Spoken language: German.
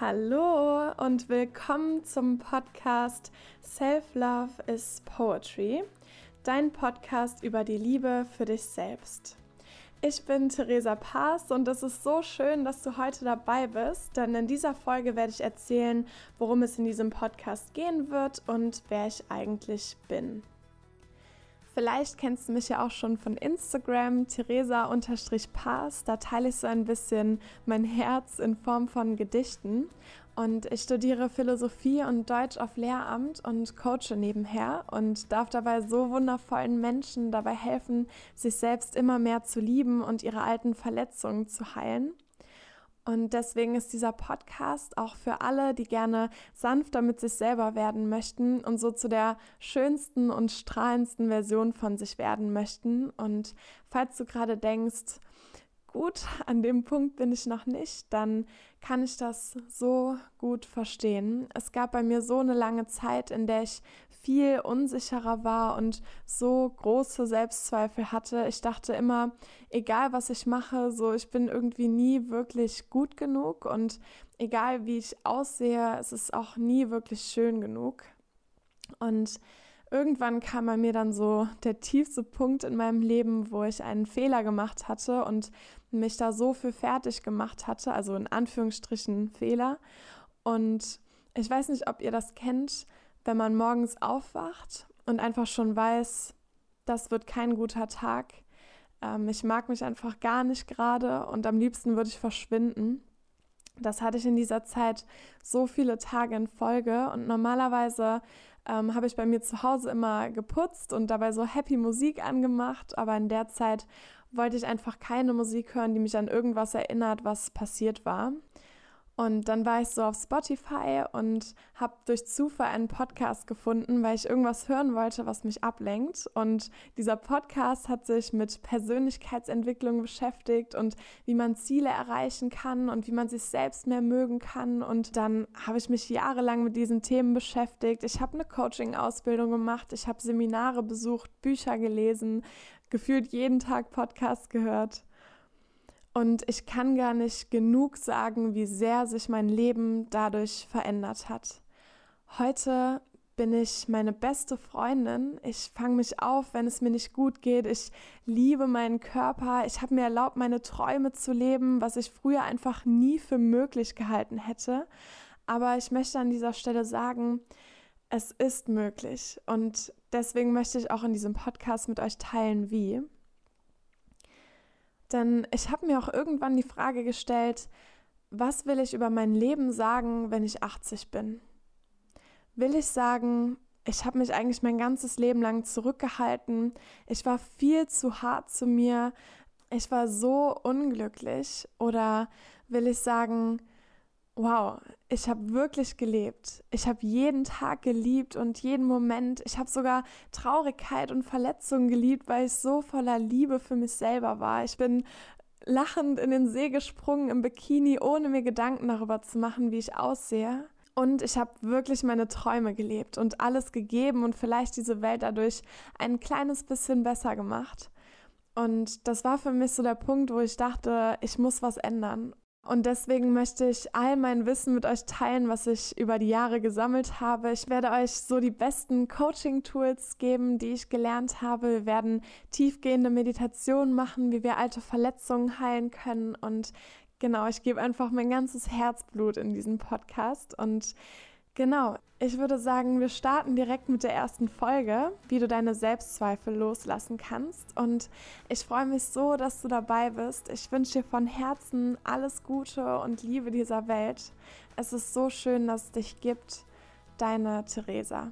Hallo und willkommen zum Podcast Self Love is Poetry, dein Podcast über die Liebe für dich selbst. Ich bin Theresa Paas und es ist so schön, dass du heute dabei bist, denn in dieser Folge werde ich erzählen, worum es in diesem Podcast gehen wird und wer ich eigentlich bin. Vielleicht kennst du mich ja auch schon von Instagram, Theresa-Paas. Da teile ich so ein bisschen mein Herz in Form von Gedichten. Und ich studiere Philosophie und Deutsch auf Lehramt und coache nebenher und darf dabei so wundervollen Menschen dabei helfen, sich selbst immer mehr zu lieben und ihre alten Verletzungen zu heilen. Und deswegen ist dieser Podcast auch für alle, die gerne sanfter mit sich selber werden möchten und so zu der schönsten und strahlendsten Version von sich werden möchten. Und falls du gerade denkst, gut, an dem Punkt bin ich noch nicht, dann kann ich das so gut verstehen. Es gab bei mir so eine lange Zeit, in der ich viel unsicherer war und so große Selbstzweifel hatte. Ich dachte immer, egal was ich mache, so ich bin irgendwie nie wirklich gut genug und egal wie ich aussehe, es ist auch nie wirklich schön genug. Und irgendwann kam bei mir dann so der tiefste Punkt in meinem Leben, wo ich einen Fehler gemacht hatte und mich da so für fertig gemacht hatte, also in Anführungsstrichen Fehler. Und ich weiß nicht, ob ihr das kennt, wenn man morgens aufwacht und einfach schon weiß, das wird kein guter Tag. Ähm, ich mag mich einfach gar nicht gerade und am liebsten würde ich verschwinden. Das hatte ich in dieser Zeit so viele Tage in Folge und normalerweise ähm, habe ich bei mir zu Hause immer geputzt und dabei so happy Musik angemacht, aber in der Zeit wollte ich einfach keine Musik hören, die mich an irgendwas erinnert, was passiert war. Und dann war ich so auf Spotify und habe durch Zufall einen Podcast gefunden, weil ich irgendwas hören wollte, was mich ablenkt. Und dieser Podcast hat sich mit Persönlichkeitsentwicklung beschäftigt und wie man Ziele erreichen kann und wie man sich selbst mehr mögen kann. Und dann habe ich mich jahrelang mit diesen Themen beschäftigt. Ich habe eine Coaching-Ausbildung gemacht, ich habe Seminare besucht, Bücher gelesen, gefühlt jeden Tag Podcast gehört. Und ich kann gar nicht genug sagen, wie sehr sich mein Leben dadurch verändert hat. Heute bin ich meine beste Freundin. Ich fange mich auf, wenn es mir nicht gut geht. Ich liebe meinen Körper. Ich habe mir erlaubt, meine Träume zu leben, was ich früher einfach nie für möglich gehalten hätte. Aber ich möchte an dieser Stelle sagen, es ist möglich. Und deswegen möchte ich auch in diesem Podcast mit euch teilen, wie. Denn ich habe mir auch irgendwann die Frage gestellt, was will ich über mein Leben sagen, wenn ich 80 bin? Will ich sagen, ich habe mich eigentlich mein ganzes Leben lang zurückgehalten, ich war viel zu hart zu mir, ich war so unglücklich? Oder will ich sagen, wow, ich habe wirklich gelebt. Ich habe jeden Tag geliebt und jeden Moment. Ich habe sogar Traurigkeit und Verletzungen geliebt, weil ich so voller Liebe für mich selber war. Ich bin lachend in den See gesprungen im Bikini, ohne mir Gedanken darüber zu machen, wie ich aussehe. Und ich habe wirklich meine Träume gelebt und alles gegeben und vielleicht diese Welt dadurch ein kleines bisschen besser gemacht. Und das war für mich so der Punkt, wo ich dachte, ich muss was ändern. Und deswegen möchte ich all mein Wissen mit euch teilen, was ich über die Jahre gesammelt habe. Ich werde euch so die besten Coaching-Tools geben, die ich gelernt habe. Wir werden tiefgehende Meditationen machen, wie wir alte Verletzungen heilen können. Und genau, ich gebe einfach mein ganzes Herzblut in diesen Podcast. Und Genau, ich würde sagen, wir starten direkt mit der ersten Folge, wie du deine Selbstzweifel loslassen kannst. Und ich freue mich so, dass du dabei bist. Ich wünsche dir von Herzen alles Gute und Liebe dieser Welt. Es ist so schön, dass es dich gibt. Deine Theresa.